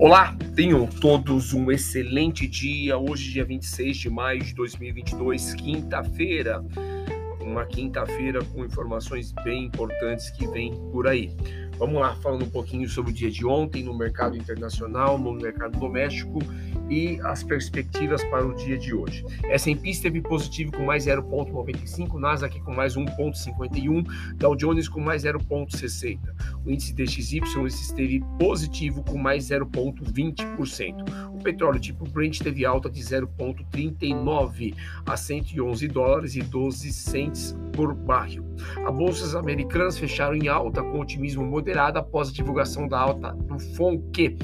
Olá, tenham todos um excelente dia. Hoje, dia 26 de maio de 2022, quinta-feira. Uma quinta-feira com informações bem importantes que vem por aí. Vamos lá, falando um pouquinho sobre o dia de ontem no mercado internacional, no mercado doméstico e as perspectivas para o dia de hoje. S&P esteve positivo com mais 0,95, Nasdaq com mais 1,51, Dow Jones com mais 0,60. O índice DXY esteve positivo com mais 0,20%. O petróleo tipo Brent teve alta de 0,39 a 111 dólares e 12 cents por barril. As bolsas americanas fecharam em alta com otimismo moderado após a divulgação da alta do FONC.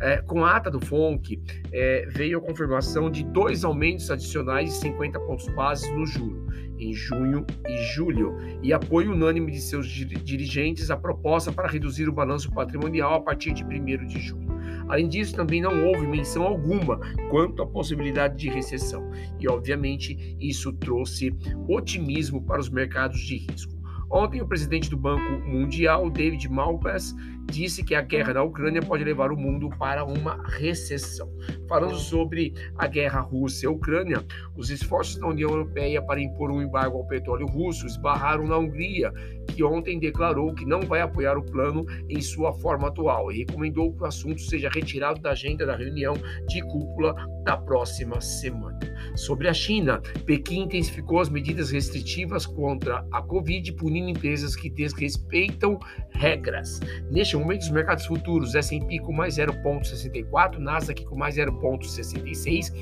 É, com a ata do FONC, é, veio a confirmação de dois aumentos adicionais de 50 pontos básicos no juro, em junho e julho, e apoio unânime de seus dirigentes à proposta para reduzir o balanço patrimonial a partir de 1 de junho. Além disso, também não houve menção alguma quanto à possibilidade de recessão, e obviamente isso trouxe otimismo para os mercados de risco. Ontem, o presidente do Banco Mundial, David Malpass, disse que a guerra na Ucrânia pode levar o mundo para uma recessão. Falando sobre a guerra Rússia-Ucrânia, os esforços da União Europeia para impor um embargo ao petróleo russo esbarraram na Hungria, que ontem declarou que não vai apoiar o plano em sua forma atual e recomendou que o assunto seja retirado da agenda da reunião de cúpula da próxima semana. Sobre a China, Pequim intensificou as medidas restritivas contra a Covid, punindo empresas que desrespeitam regras. Neste momento, os mercados futuros, S&P com mais 0,64, Nasdaq com mais 0,66,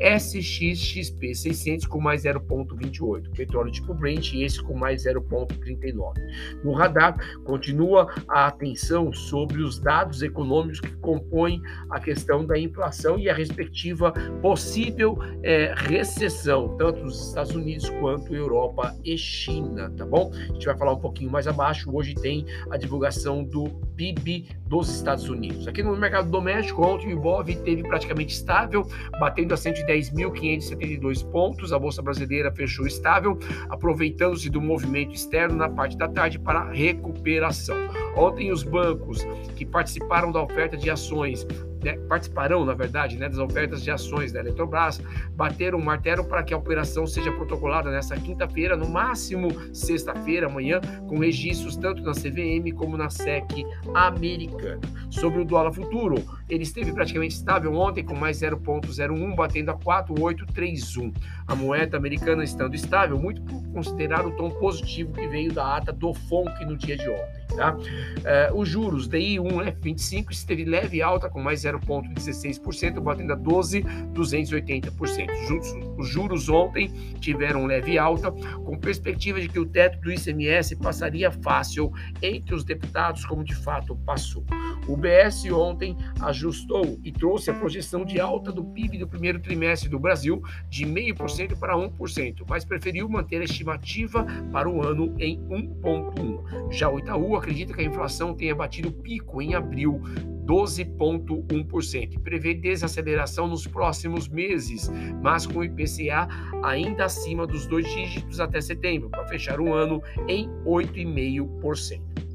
SXXP 600 com mais 0,28, petróleo tipo Brent e esse com mais 0,39. No radar, continua a atenção sobre os dados econômicos que compõem a questão da inflação e a respectiva possível é, recessão, tanto nos Estados Unidos quanto Europa e China, tá bom? A gente vai falar um pouquinho mais abaixo. Hoje tem a divulgação do PIB dos Estados Unidos. Aqui no mercado doméstico, ontem o Ibov teve praticamente estável, batendo a 110.572 pontos. A bolsa brasileira fechou estável, aproveitando-se do movimento externo na parte da tarde para recuperação. Ontem os bancos que participaram da oferta de ações né, participarão, na verdade, né, das ofertas de ações da Eletrobras, bateram o martelo para que a operação seja protocolada nesta quinta-feira, no máximo sexta-feira, amanhã, com registros tanto na CVM como na SEC americana. Sobre o dólar futuro, ele esteve praticamente estável ontem, com mais 0,01, batendo a 4,831. A moeda americana estando estável, muito por considerar o tom positivo que veio da ata do FONC no dia de ontem. Tá? Uh, os juros DI1 F25 esteve leve alta com mais 0,16%, batendo a 12,280%. Os juros ontem tiveram leve alta, com perspectiva de que o teto do ICMS passaria fácil entre os deputados, como de fato passou. O BS ontem ajustou e trouxe a projeção de alta do PIB do primeiro trimestre do Brasil de 0,5% para 1%, mas preferiu manter a estimativa para o ano em 1,1%. Já o Itaú acredita que a inflação tenha batido pico em abril, 12,1%, e prevê desaceleração nos próximos meses, mas com o IPCA ainda acima dos dois dígitos até setembro, para fechar o ano em 8,5%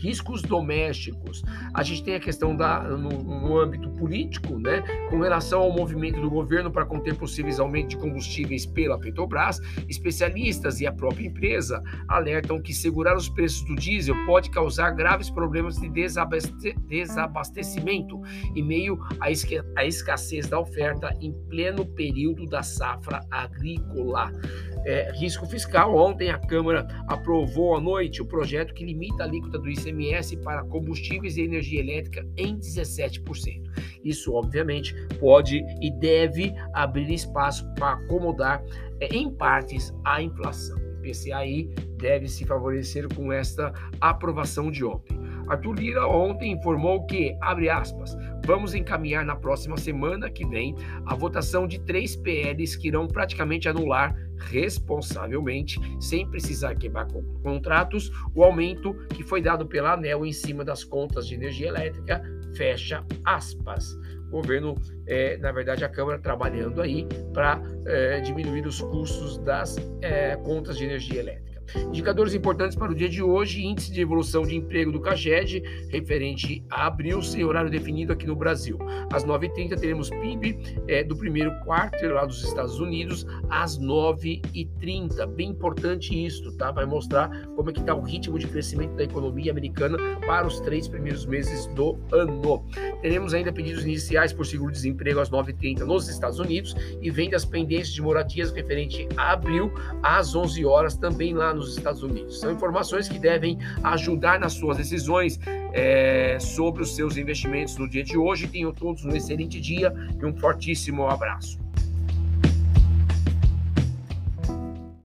riscos domésticos. A gente tem a questão da, no, no, âmbito político, né, com relação ao movimento do governo para conter possíveis aumentos de combustíveis pela Petrobras. Especialistas e a própria empresa alertam que segurar os preços do diesel pode causar graves problemas de desabaste desabastecimento em meio à, à escassez da oferta em pleno período da safra agrícola. É, risco fiscal. Ontem a Câmara aprovou à noite o projeto que limita a alíquota do ICMS para combustíveis e energia elétrica em 17%. Isso, obviamente, pode e deve abrir espaço para acomodar é, em partes a inflação. O PCAI deve se favorecer com esta aprovação de ontem. Arthur Lira ontem informou que, abre aspas, vamos encaminhar na próxima semana que vem a votação de três PLs que irão praticamente anular responsavelmente, sem precisar quebrar contratos, o aumento que foi dado pela ANEL em cima das contas de energia elétrica, fecha aspas. O governo, é, na verdade, a Câmara trabalhando aí para é, diminuir os custos das é, contas de energia elétrica. Indicadores importantes para o dia de hoje: índice de evolução de emprego do CAGED, referente a abril, sem horário definido aqui no Brasil. Às 9h30 teremos PIB é, do primeiro quarto lá dos Estados Unidos, às 9h30. Bem importante isso, tá? Vai mostrar como é que está o ritmo de crescimento da economia americana para os três primeiros meses do ano. Teremos ainda pedidos iniciais por seguro-desemprego às 9h30 nos Estados Unidos e vendas pendentes de moradias referente a abril às 11 horas também lá nos Estados Unidos. São informações que devem ajudar nas suas decisões é, sobre os seus investimentos no dia de hoje. Tenham todos um excelente dia e um fortíssimo abraço.